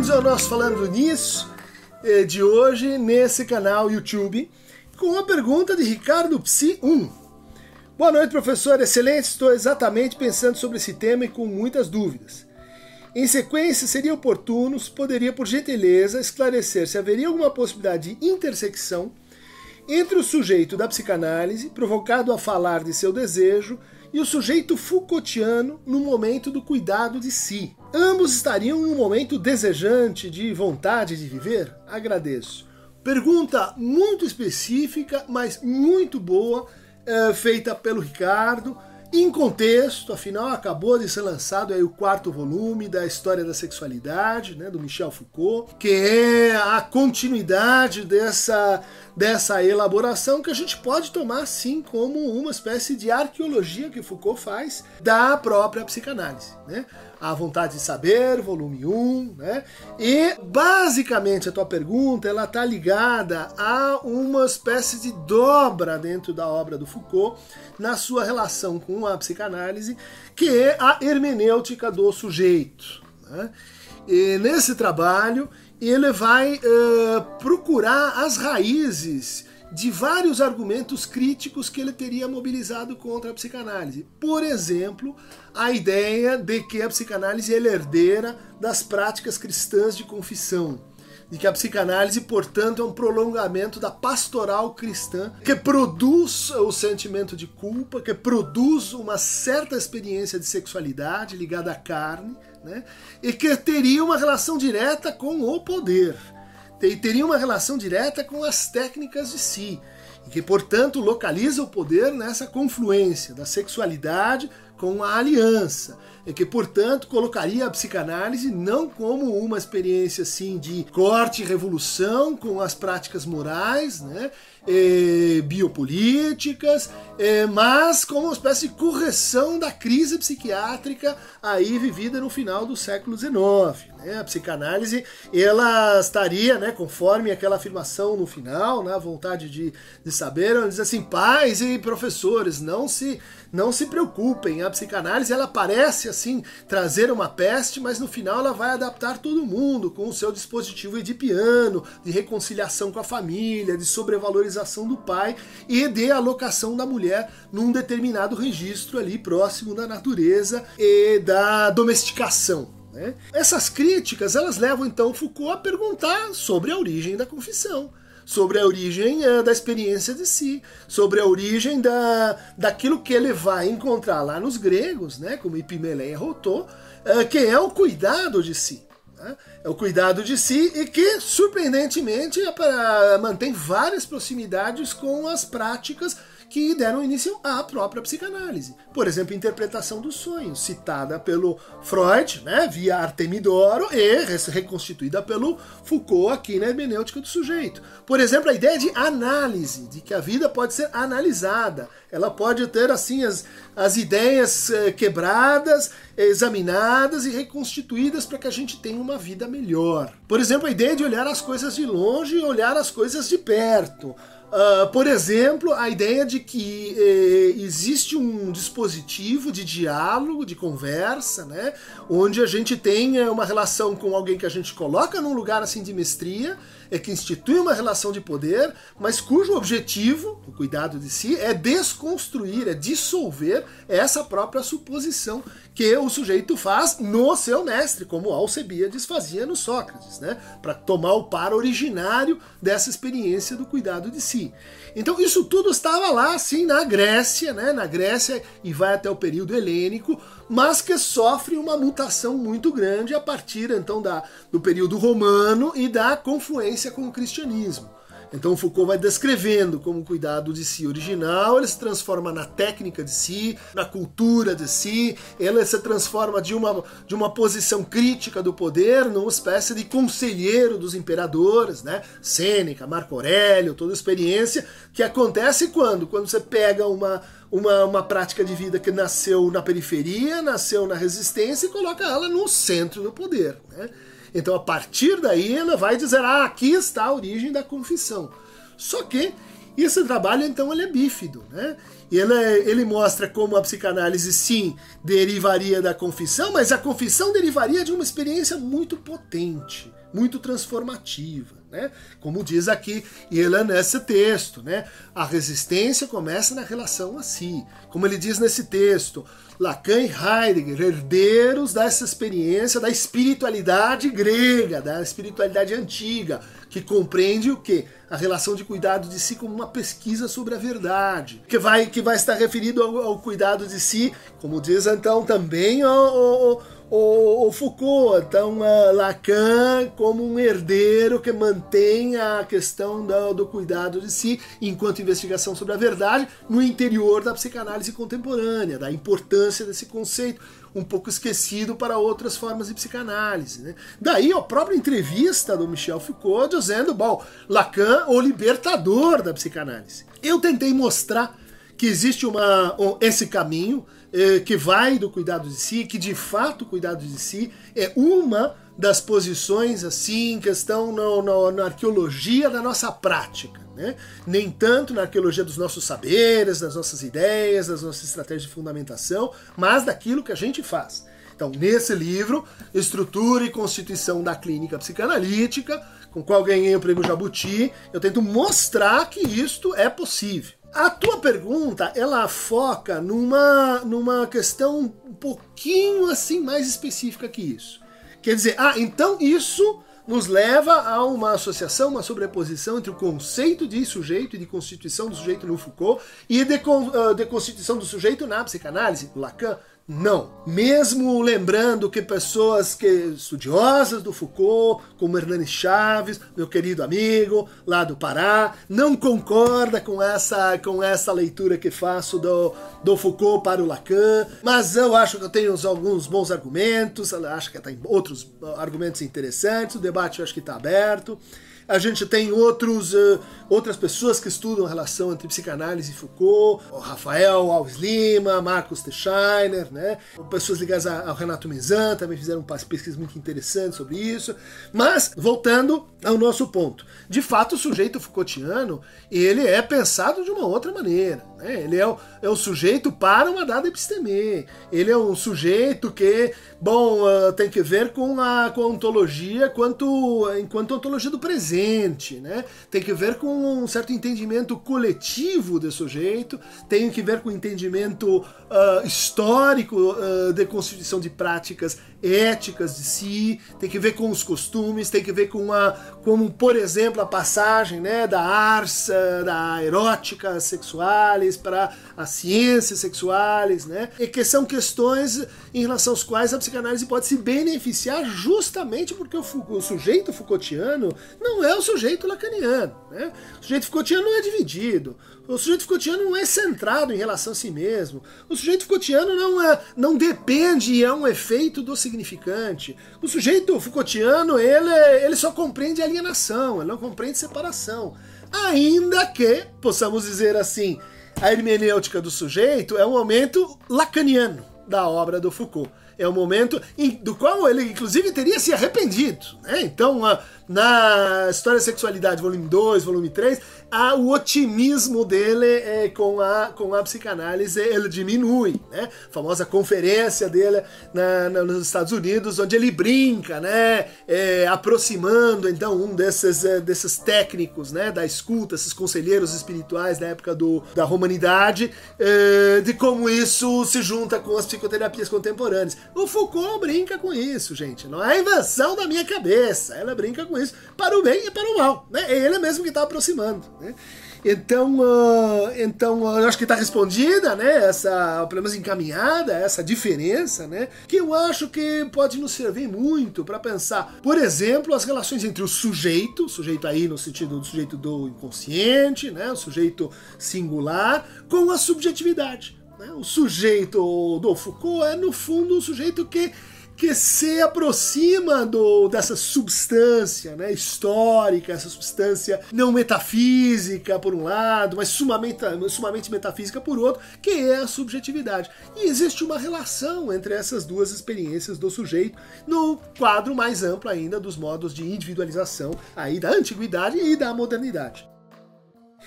bem-vindos ao nosso Falando Nisso eh, de hoje nesse canal YouTube com a pergunta de Ricardo Psi 1. Boa noite, professor. Excelente. Estou exatamente pensando sobre esse tema e com muitas dúvidas. Em sequência, seria oportuno, poderia, por gentileza, esclarecer se haveria alguma possibilidade de intersecção entre o sujeito da psicanálise, provocado a falar de seu desejo, e o sujeito Foucaultiano no momento do cuidado de si. Ambos estariam em um momento desejante de vontade de viver? Agradeço. Pergunta muito específica, mas muito boa, é, feita pelo Ricardo em contexto, afinal acabou de ser lançado aí o quarto volume da História da Sexualidade, né, do Michel Foucault, que é a continuidade dessa, dessa elaboração que a gente pode tomar sim como uma espécie de arqueologia que Foucault faz da própria psicanálise, né? A Vontade de Saber, volume 1, né? E basicamente a tua pergunta, ela tá ligada a uma espécie de dobra dentro da obra do Foucault na sua relação com a psicanálise, que é a hermenêutica do sujeito. Né? E nesse trabalho, ele vai uh, procurar as raízes de vários argumentos críticos que ele teria mobilizado contra a psicanálise. Por exemplo, a ideia de que a psicanálise é herdeira das práticas cristãs de confissão de que a psicanálise, portanto, é um prolongamento da pastoral cristã que produz o sentimento de culpa, que produz uma certa experiência de sexualidade ligada à carne, né? e que teria uma relação direta com o poder, teria uma relação direta com as técnicas de si, e que, portanto, localiza o poder nessa confluência da sexualidade com a aliança e que, portanto, colocaria a psicanálise não como uma experiência assim de corte e revolução com as práticas morais, né, e biopolíticas, e, mas como uma espécie de correção da crise psiquiátrica aí vivida no final do século XIX. Né? A psicanálise ela estaria, né, conforme aquela afirmação no final, na né, vontade de, de saber, ela diz assim, pais e professores, não se não se preocupem, a psicanálise ela parece assim trazer uma peste, mas no final ela vai adaptar todo mundo com o seu dispositivo edipiano, de reconciliação com a família, de sobrevalorização do pai e de alocação da mulher num determinado registro ali próximo da natureza e da domesticação. Né? Essas críticas elas levam então Foucault a perguntar sobre a origem da confissão sobre a origem é, da experiência de si, sobre a origem da, daquilo que ele vai encontrar lá nos gregos, né, como Ipimeleia Rotô, é, que é o cuidado de si. Né? É o cuidado de si e que, surpreendentemente, é mantém várias proximidades com as práticas que deram início à própria psicanálise. Por exemplo, interpretação dos sonhos, citada pelo Freud, né, via Artemidoro, e reconstituída pelo Foucault aqui na hermenêutica do sujeito. Por exemplo, a ideia de análise, de que a vida pode ser analisada, ela pode ter assim as, as ideias eh, quebradas, examinadas e reconstituídas para que a gente tenha uma vida melhor. Por exemplo, a ideia de olhar as coisas de longe e olhar as coisas de perto. Uh, por exemplo, a ideia de que eh, existe um dispositivo de diálogo, de conversa, né, onde a gente tem uma relação com alguém que a gente coloca num lugar assim de mestria, é que institui uma relação de poder, mas cujo objetivo, o cuidado de si, é desconstruir, é dissolver essa própria suposição que o sujeito faz no seu mestre, como Alcebiades fazia no Sócrates, né? Para tomar o par originário dessa experiência do cuidado de si. Então isso tudo estava lá, assim, na Grécia, né? Na Grécia e vai até o período helênico, mas que sofre uma mutação muito grande a partir então da, do período romano e da confluência com o cristianismo. Então Foucault vai descrevendo como o cuidado de si original, ele se transforma na técnica de si, na cultura de si, ele se transforma de uma, de uma posição crítica do poder numa espécie de conselheiro dos imperadores, né? Sêneca, Marco Aurélio, toda experiência que acontece quando? Quando você pega uma, uma, uma prática de vida que nasceu na periferia, nasceu na resistência e coloca ela no centro do poder, né? Então, a partir daí, ela vai dizer: ah, aqui está a origem da confissão. Só que esse trabalho, então, ele é bífido, né? Ele, ele mostra como a psicanálise, sim, derivaria da confissão, mas a confissão derivaria de uma experiência muito potente, muito transformativa. Né? Como diz aqui Elan nesse texto, né? a resistência começa na relação a si. Como ele diz nesse texto, Lacan e Heidegger, herdeiros dessa experiência da espiritualidade grega, da espiritualidade antiga, que compreende o que? A relação de cuidado de si como uma pesquisa sobre a verdade, que vai, que vai estar referido ao, ao cuidado de si, como diz então também o, o, o, o Foucault, então uh, Lacan como um herdeiro que mantém a questão do, do cuidado de si enquanto investigação sobre a verdade no interior da psicanálise contemporânea, da importância desse conceito um pouco esquecido para outras formas de psicanálise. Né? Daí a própria entrevista do Michel Foucault dizendo, bom, Lacan, o libertador da psicanálise. Eu tentei mostrar que existe uma, esse caminho eh, que vai do cuidado de si, que de fato o cuidado de si é uma das posições assim que estão no, no, na arqueologia da nossa prática. Né? Nem tanto na arqueologia dos nossos saberes, das nossas ideias, das nossas estratégias de fundamentação, mas daquilo que a gente faz. Então, nesse livro, Estrutura e Constituição da Clínica Psicanalítica, com qual ganhei o prêmio Jabuti, eu tento mostrar que isto é possível. A tua pergunta, ela foca numa, numa questão um pouquinho assim mais específica que isso. Quer dizer, ah, então isso nos leva a uma associação, uma sobreposição entre o conceito de sujeito e de constituição do sujeito no Foucault e de, uh, de constituição do sujeito na psicanálise, Lacan. Não. Mesmo lembrando que pessoas que estudiosas do Foucault, como Hernani Chaves, meu querido amigo lá do Pará, não concorda com essa com essa leitura que faço do, do Foucault para o Lacan, mas eu acho que eu tenho alguns bons argumentos, acho que tem outros argumentos interessantes, o debate eu acho que está aberto. A gente tem outros, uh, outras pessoas que estudam a relação entre psicanálise e Foucault, o Rafael Alves Lima, Marcos Teixeiner, né? pessoas ligadas ao Renato Mezan também fizeram pesquisas muito interessantes sobre isso. Mas, voltando ao nosso ponto, de fato o sujeito Foucaultiano ele é pensado de uma outra maneira. Né? Ele é o, é o sujeito para uma dada episteme. Ele é um sujeito que, bom, uh, tem que ver com a, com a ontologia quanto, enquanto ontologia do presente. Né? Tem que ver com um certo entendimento coletivo do sujeito, tem que ver com o entendimento uh, histórico uh, de constituição de práticas éticas de si, tem que ver com os costumes, tem que ver com a, como, por exemplo, a passagem né, da arsa, da erótica sexuais, para as ciências sexuais, né? E que são questões em relação às quais a psicanálise pode se beneficiar justamente porque o, o sujeito Foucaultiano não é o sujeito lacaniano, né? O sujeito Foucaultiano não é dividido. O sujeito Foucaultiano não é centrado em relação a si mesmo. O sujeito Foucaultiano não, é, não depende e é um efeito do significante. O sujeito Foucaultiano, ele, ele só compreende alienação, ele não compreende separação. Ainda que, possamos dizer assim, a hermenêutica do sujeito é um momento lacaniano da obra do Foucault. É um momento em, do qual ele, inclusive, teria se arrependido. Né? Então, a, na História da Sexualidade, volume 2, volume 3, a, o otimismo dele é, com, a, com a psicanálise ele diminui, né? A famosa conferência dele na, na, nos Estados Unidos, onde ele brinca, né? É, aproximando então um desses, é, desses técnicos, né? Da escuta, esses conselheiros espirituais da época do, da romanidade, é, de como isso se junta com as psicoterapias contemporâneas. O Foucault brinca com isso, gente. Não é invenção da minha cabeça. Ela brinca com isso para o bem e para o mal, né? É ele mesmo que está aproximando. Né? Então, uh, então uh, eu acho que está respondida, né? Essa, pelo menos encaminhada, essa diferença, né? Que eu acho que pode nos servir muito para pensar, por exemplo, as relações entre o sujeito, sujeito aí no sentido do sujeito do inconsciente, né? O sujeito singular, com a subjetividade. Né? O sujeito do Foucault é, no fundo, um sujeito que que se aproxima do, dessa substância né, histórica, essa substância não metafísica, por um lado, mas sumamente, sumamente metafísica por outro, que é a subjetividade. E existe uma relação entre essas duas experiências do sujeito no quadro mais amplo ainda dos modos de individualização aí da antiguidade e da modernidade.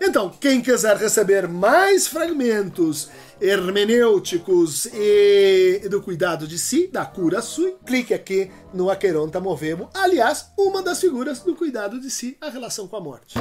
Então, quem quiser receber mais fragmentos hermenêuticos e do cuidado de si, da cura sui, clique aqui no Aqueronta Movemo. Aliás, uma das figuras do cuidado de si, a relação com a morte.